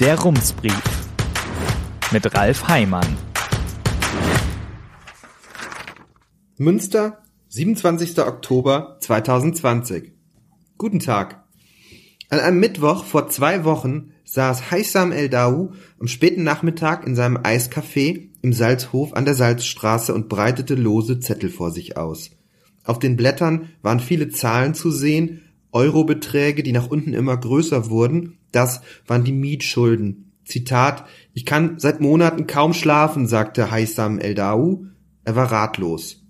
Der Rumsbrief mit Ralf Heimann. Münster, 27. Oktober 2020. Guten Tag. An einem Mittwoch vor zwei Wochen saß Haysam El Dau am späten Nachmittag in seinem Eiscafé im Salzhof an der Salzstraße und breitete lose Zettel vor sich aus. Auf den Blättern waren viele Zahlen zu sehen, Eurobeträge, die nach unten immer größer wurden, das waren die Mietschulden. Zitat, ich kann seit Monaten kaum schlafen, sagte Haysam Eldau. Er war ratlos.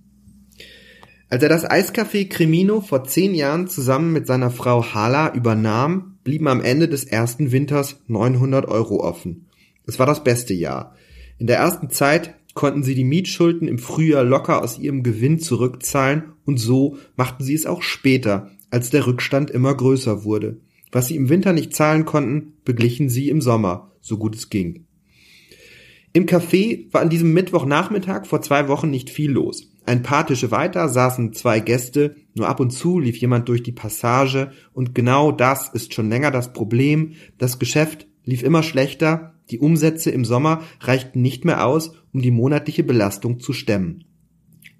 Als er das Eiscafé Cremino vor zehn Jahren zusammen mit seiner Frau Hala übernahm, blieben am Ende des ersten Winters 900 Euro offen. Es war das beste Jahr. In der ersten Zeit konnten sie die Mietschulden im Frühjahr locker aus ihrem Gewinn zurückzahlen und so machten sie es auch später, als der Rückstand immer größer wurde. Was sie im Winter nicht zahlen konnten, beglichen sie im Sommer, so gut es ging. Im Café war an diesem Mittwochnachmittag vor zwei Wochen nicht viel los. Ein paar Tische weiter saßen zwei Gäste, nur ab und zu lief jemand durch die Passage und genau das ist schon länger das Problem. Das Geschäft lief immer schlechter, die Umsätze im Sommer reichten nicht mehr aus, um die monatliche Belastung zu stemmen.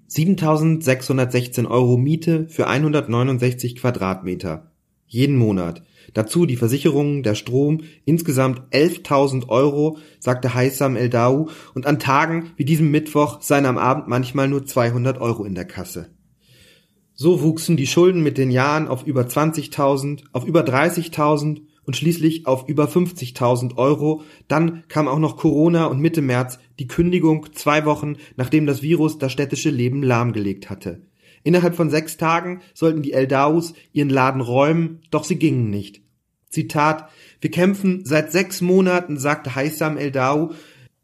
7616 Euro Miete für 169 Quadratmeter. Jeden Monat. Dazu die Versicherungen, der Strom, insgesamt 11.000 Euro, sagte Haysam Eldau, und an Tagen wie diesem Mittwoch seien am Abend manchmal nur 200 Euro in der Kasse. So wuchsen die Schulden mit den Jahren auf über 20.000, auf über 30.000 und schließlich auf über 50.000 Euro. Dann kam auch noch Corona und Mitte März die Kündigung zwei Wochen, nachdem das Virus das städtische Leben lahmgelegt hatte. Innerhalb von sechs Tagen sollten die Eldaus ihren Laden räumen, doch sie gingen nicht. Zitat, wir kämpfen seit sechs Monaten, sagte Haysam Eldau,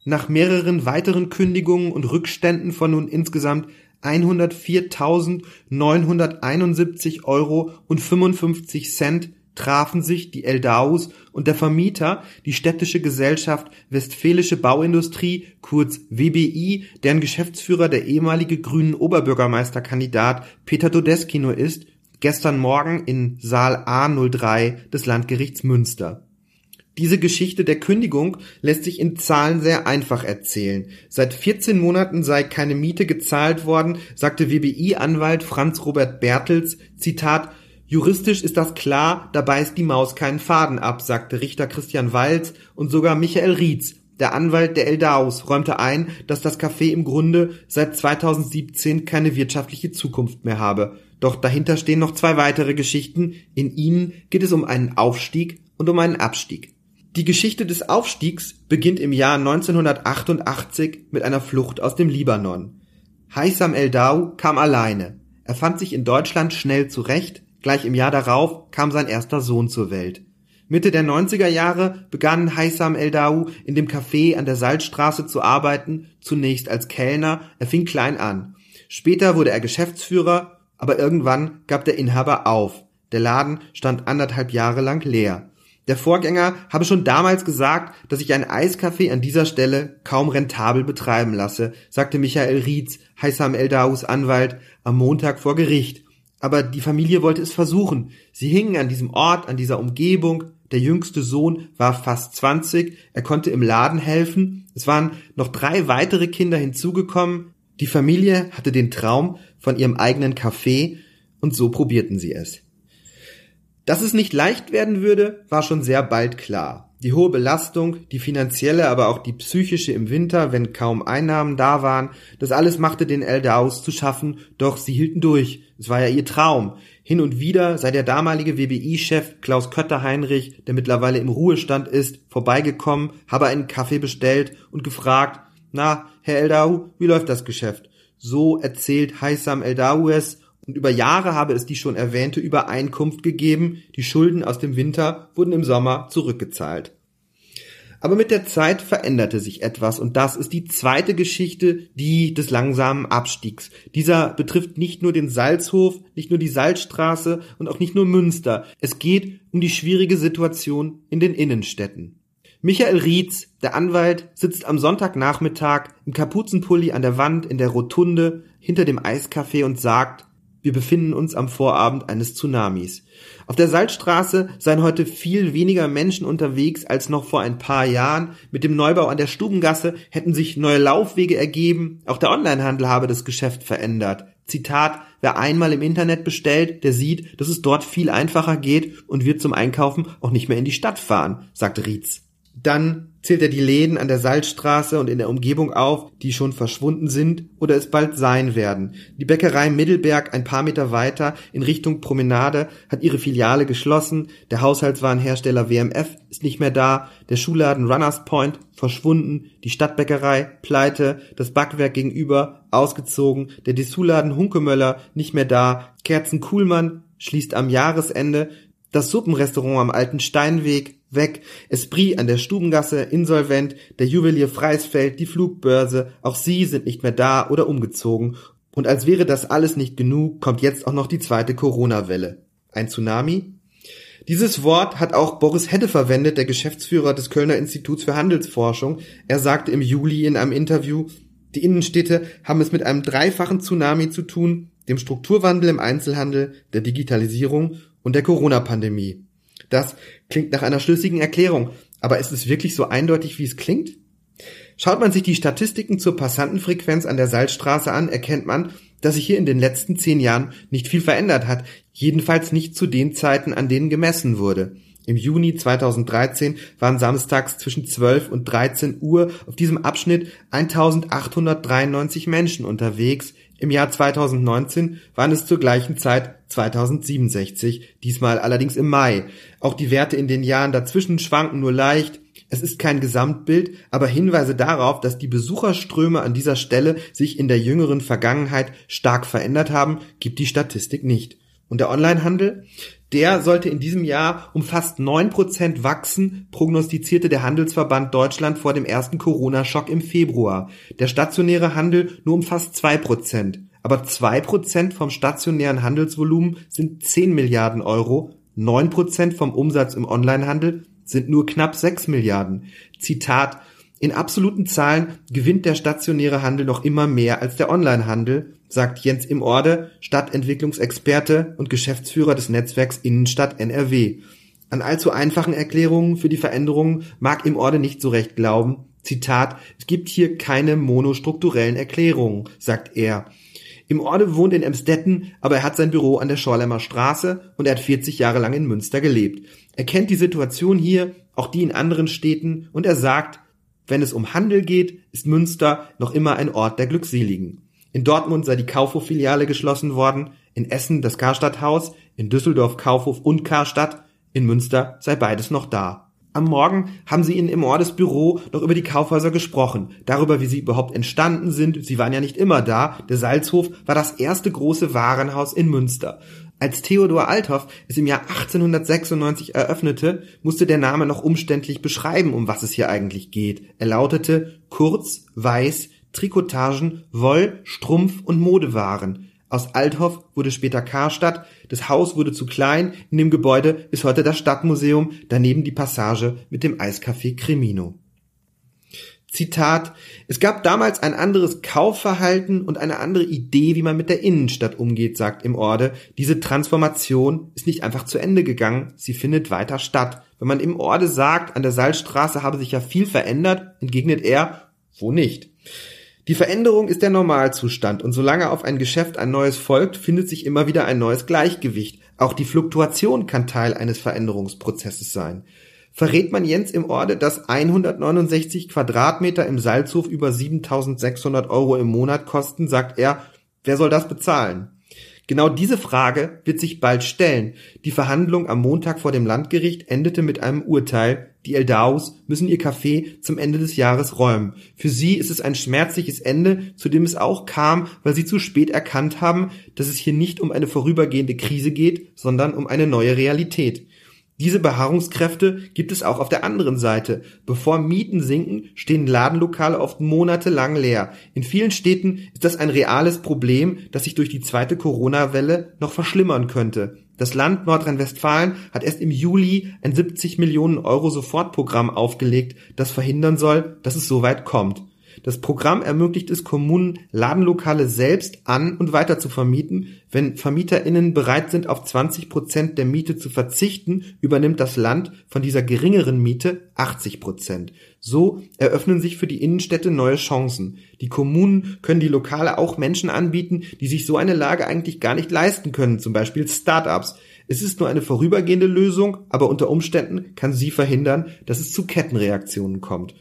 nach mehreren weiteren Kündigungen und Rückständen von nun insgesamt 104.971 Euro und 55 Cent trafen sich die Eldaus und der Vermieter, die städtische Gesellschaft Westfälische Bauindustrie, kurz WBI, deren Geschäftsführer der ehemalige grünen Oberbürgermeisterkandidat Peter Dodeskino ist, gestern Morgen in Saal A03 des Landgerichts Münster. Diese Geschichte der Kündigung lässt sich in Zahlen sehr einfach erzählen. Seit 14 Monaten sei keine Miete gezahlt worden, sagte WBI-Anwalt Franz Robert Bertels, Zitat, Juristisch ist das klar, da beißt die Maus keinen Faden ab, sagte Richter Christian Walz und sogar Michael Rietz, der Anwalt der Eldaus, räumte ein, dass das Café im Grunde seit 2017 keine wirtschaftliche Zukunft mehr habe. Doch dahinter stehen noch zwei weitere Geschichten. In ihnen geht es um einen Aufstieg und um einen Abstieg. Die Geschichte des Aufstiegs beginnt im Jahr 1988 mit einer Flucht aus dem Libanon. Haysam Eldau kam alleine. Er fand sich in Deutschland schnell zurecht, Gleich im Jahr darauf kam sein erster Sohn zur Welt. Mitte der 90er Jahre begann Haysam Eldau in dem Café an der Salzstraße zu arbeiten, zunächst als Kellner, er fing klein an. Später wurde er Geschäftsführer, aber irgendwann gab der Inhaber auf. Der Laden stand anderthalb Jahre lang leer. Der Vorgänger habe schon damals gesagt, dass sich ein Eiscafé an dieser Stelle kaum rentabel betreiben lasse, sagte Michael Rietz, Haysam Eldaus Anwalt, am Montag vor Gericht aber die Familie wollte es versuchen. Sie hingen an diesem Ort, an dieser Umgebung. Der jüngste Sohn war fast 20. Er konnte im Laden helfen. Es waren noch drei weitere Kinder hinzugekommen. Die Familie hatte den Traum von ihrem eigenen Café und so probierten sie es. Dass es nicht leicht werden würde, war schon sehr bald klar. Die hohe Belastung, die finanzielle, aber auch die psychische im Winter, wenn kaum Einnahmen da waren, das alles machte den Eldaus zu schaffen, doch sie hielten durch. Es war ja ihr Traum. Hin und wieder sei der damalige WBI-Chef Klaus Kötter-Heinrich, der mittlerweile im Ruhestand ist, vorbeigekommen, habe einen Kaffee bestellt und gefragt, na, Herr Eldau, wie läuft das Geschäft? So erzählt Haysam Eldau es und über Jahre habe es die schon erwähnte Übereinkunft gegeben, die Schulden aus dem Winter wurden im Sommer zurückgezahlt. Aber mit der Zeit veränderte sich etwas und das ist die zweite Geschichte, die des langsamen Abstiegs. Dieser betrifft nicht nur den Salzhof, nicht nur die Salzstraße und auch nicht nur Münster. Es geht um die schwierige Situation in den Innenstädten. Michael Rietz, der Anwalt, sitzt am Sonntagnachmittag im Kapuzenpulli an der Wand in der Rotunde hinter dem Eiscafé und sagt, wir befinden uns am Vorabend eines Tsunamis. Auf der Salzstraße seien heute viel weniger Menschen unterwegs als noch vor ein paar Jahren. Mit dem Neubau an der Stubengasse hätten sich neue Laufwege ergeben. Auch der Onlinehandel habe das Geschäft verändert. Zitat, wer einmal im Internet bestellt, der sieht, dass es dort viel einfacher geht und wird zum Einkaufen auch nicht mehr in die Stadt fahren, sagte Rietz. Dann zählt er die Läden an der Salzstraße und in der Umgebung auf, die schon verschwunden sind oder es bald sein werden. Die Bäckerei Mittelberg ein paar Meter weiter in Richtung Promenade hat ihre Filiale geschlossen, der Haushaltswarenhersteller WMF ist nicht mehr da, der Schuhladen Runners Point verschwunden, die Stadtbäckerei pleite, das Backwerk gegenüber ausgezogen, der Dessous-Laden Hunkemöller nicht mehr da, Kerzen Kuhlmann schließt am Jahresende, das Suppenrestaurant am alten Steinweg weg, Esprit an der Stubengasse insolvent, der Juwelier Freisfeld, die Flugbörse, auch sie sind nicht mehr da oder umgezogen. Und als wäre das alles nicht genug, kommt jetzt auch noch die zweite Corona-Welle. Ein Tsunami? Dieses Wort hat auch Boris Hedde verwendet, der Geschäftsführer des Kölner Instituts für Handelsforschung. Er sagte im Juli in einem Interview, die Innenstädte haben es mit einem dreifachen Tsunami zu tun, dem Strukturwandel im Einzelhandel, der Digitalisierung und der Corona-Pandemie. Das klingt nach einer schlüssigen Erklärung, aber ist es wirklich so eindeutig, wie es klingt? Schaut man sich die Statistiken zur Passantenfrequenz an der Salzstraße an, erkennt man, dass sich hier in den letzten zehn Jahren nicht viel verändert hat, jedenfalls nicht zu den Zeiten, an denen gemessen wurde. Im Juni 2013 waren samstags zwischen 12 und 13 Uhr auf diesem Abschnitt 1893 Menschen unterwegs, im Jahr 2019 waren es zur gleichen Zeit 2067, diesmal allerdings im Mai. Auch die Werte in den Jahren dazwischen schwanken nur leicht. Es ist kein Gesamtbild, aber Hinweise darauf, dass die Besucherströme an dieser Stelle sich in der jüngeren Vergangenheit stark verändert haben, gibt die Statistik nicht. Und der Onlinehandel? Der sollte in diesem Jahr um fast neun Prozent wachsen, prognostizierte der Handelsverband Deutschland vor dem ersten Corona-Schock im Februar. Der stationäre Handel nur um fast zwei Prozent. Aber zwei Prozent vom stationären Handelsvolumen sind zehn Milliarden Euro, neun Prozent vom Umsatz im Onlinehandel sind nur knapp sechs Milliarden. Zitat in absoluten Zahlen gewinnt der stationäre Handel noch immer mehr als der Onlinehandel, sagt Jens Imorde, Stadtentwicklungsexperte und Geschäftsführer des Netzwerks Innenstadt NRW. An allzu einfachen Erklärungen für die Veränderungen mag Imorde nicht so recht glauben. Zitat, es gibt hier keine monostrukturellen Erklärungen, sagt er. Im Orde wohnt in Emstetten, aber er hat sein Büro an der Schorlemmer Straße und er hat 40 Jahre lang in Münster gelebt. Er kennt die Situation hier, auch die in anderen Städten, und er sagt, wenn es um Handel geht, ist Münster noch immer ein Ort der Glückseligen. In Dortmund sei die Kaufhof-Filiale geschlossen worden, in Essen das Karstadthaus, in Düsseldorf Kaufhof und Karstadt, in Münster sei beides noch da. Am Morgen haben sie in im Ordesbüro noch über die Kaufhäuser gesprochen, darüber, wie sie überhaupt entstanden sind. Sie waren ja nicht immer da. Der Salzhof war das erste große Warenhaus in Münster. Als Theodor Althoff es im Jahr 1896 eröffnete, musste der Name noch umständlich beschreiben, um was es hier eigentlich geht. Er lautete kurz, weiß, Trikotagen, Woll, Strumpf und Modewaren. Aus Althoff wurde später Karstadt, das Haus wurde zu klein, in dem Gebäude ist heute das Stadtmuseum, daneben die Passage mit dem Eiscafé Cremino. Zitat, es gab damals ein anderes Kaufverhalten und eine andere Idee, wie man mit der Innenstadt umgeht, sagt im Orde. Diese Transformation ist nicht einfach zu Ende gegangen, sie findet weiter statt. Wenn man im Orde sagt, an der Salzstraße habe sich ja viel verändert, entgegnet er, wo nicht. Die Veränderung ist der Normalzustand und solange auf ein Geschäft ein neues folgt, findet sich immer wieder ein neues Gleichgewicht. Auch die Fluktuation kann Teil eines Veränderungsprozesses sein verrät man Jens im Orde, dass 169 Quadratmeter im Salzhof über 7600 Euro im Monat kosten, sagt er, wer soll das bezahlen? Genau diese Frage wird sich bald stellen. Die Verhandlung am Montag vor dem Landgericht endete mit einem Urteil. Die Eldaus müssen ihr Café zum Ende des Jahres räumen. Für sie ist es ein schmerzliches Ende, zu dem es auch kam, weil sie zu spät erkannt haben, dass es hier nicht um eine vorübergehende Krise geht, sondern um eine neue Realität. Diese Beharrungskräfte gibt es auch auf der anderen Seite. Bevor Mieten sinken, stehen Ladenlokale oft monatelang leer. In vielen Städten ist das ein reales Problem, das sich durch die zweite Corona-Welle noch verschlimmern könnte. Das Land Nordrhein-Westfalen hat erst im Juli ein 70 Millionen Euro Sofortprogramm aufgelegt, das verhindern soll, dass es so weit kommt. Das Programm ermöglicht es Kommunen, Ladenlokale selbst an und weiter zu vermieten. Wenn VermieterInnen bereit sind, auf 20 Prozent der Miete zu verzichten, übernimmt das Land von dieser geringeren Miete 80 Prozent. So eröffnen sich für die Innenstädte neue Chancen. Die Kommunen können die Lokale auch Menschen anbieten, die sich so eine Lage eigentlich gar nicht leisten können, zum Beispiel Start-ups. Es ist nur eine vorübergehende Lösung, aber unter Umständen kann sie verhindern, dass es zu Kettenreaktionen kommt.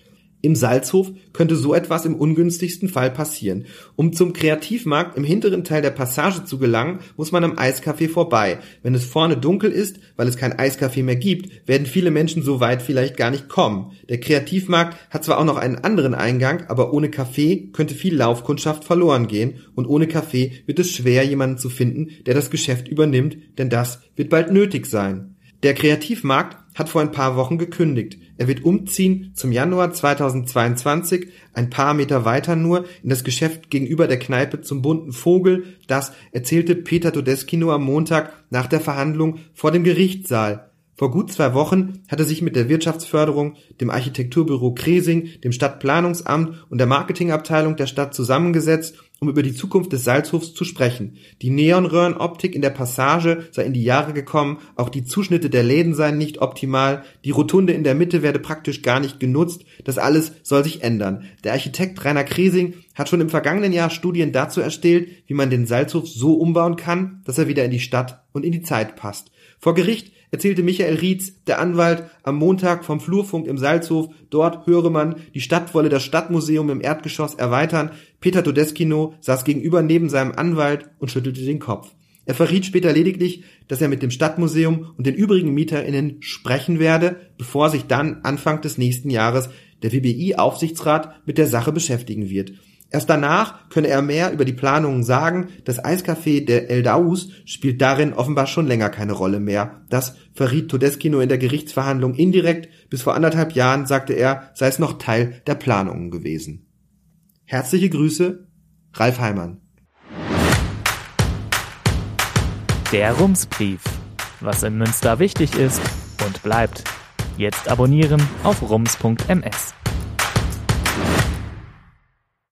Im Salzhof könnte so etwas im ungünstigsten Fall passieren. Um zum Kreativmarkt im hinteren Teil der Passage zu gelangen, muss man am Eiscafé vorbei. Wenn es vorne dunkel ist, weil es kein Eiscafé mehr gibt, werden viele Menschen so weit vielleicht gar nicht kommen. Der Kreativmarkt hat zwar auch noch einen anderen Eingang, aber ohne Café könnte viel Laufkundschaft verloren gehen und ohne Café wird es schwer, jemanden zu finden, der das Geschäft übernimmt, denn das wird bald nötig sein. Der Kreativmarkt hat vor ein paar Wochen gekündigt. Er wird umziehen zum Januar 2022, ein paar Meter weiter nur, in das Geschäft gegenüber der Kneipe zum bunten Vogel. Das erzählte Peter Todeskino am Montag nach der Verhandlung vor dem Gerichtssaal. Vor gut zwei Wochen hat er sich mit der Wirtschaftsförderung, dem Architekturbüro Kresing, dem Stadtplanungsamt und der Marketingabteilung der Stadt zusammengesetzt um über die Zukunft des Salzhofs zu sprechen. Die Neonröhrenoptik in der Passage sei in die Jahre gekommen, auch die Zuschnitte der Läden seien nicht optimal, die Rotunde in der Mitte werde praktisch gar nicht genutzt, das alles soll sich ändern. Der Architekt Rainer Kresing hat schon im vergangenen Jahr Studien dazu erstellt, wie man den Salzhof so umbauen kann, dass er wieder in die Stadt und in die Zeit passt. Vor Gericht erzählte Michael Rietz, der Anwalt, am Montag vom Flurfunk im Salzhof, dort höre man, die Stadt wolle das Stadtmuseum im Erdgeschoss erweitern. Peter Todeskino saß gegenüber neben seinem Anwalt und schüttelte den Kopf. Er verriet später lediglich, dass er mit dem Stadtmuseum und den übrigen MieterInnen sprechen werde, bevor sich dann Anfang des nächsten Jahres der WBI-Aufsichtsrat mit der Sache beschäftigen wird. Erst danach könne er mehr über die Planungen sagen. Das Eiscafé der Eldaus spielt darin offenbar schon länger keine Rolle mehr. Das verriet Todeskino in der Gerichtsverhandlung indirekt. Bis vor anderthalb Jahren, sagte er, sei es noch Teil der Planungen gewesen. Herzliche Grüße, Ralf Heimann. Der Rumsbrief. Was in Münster wichtig ist und bleibt. Jetzt abonnieren auf rums.ms.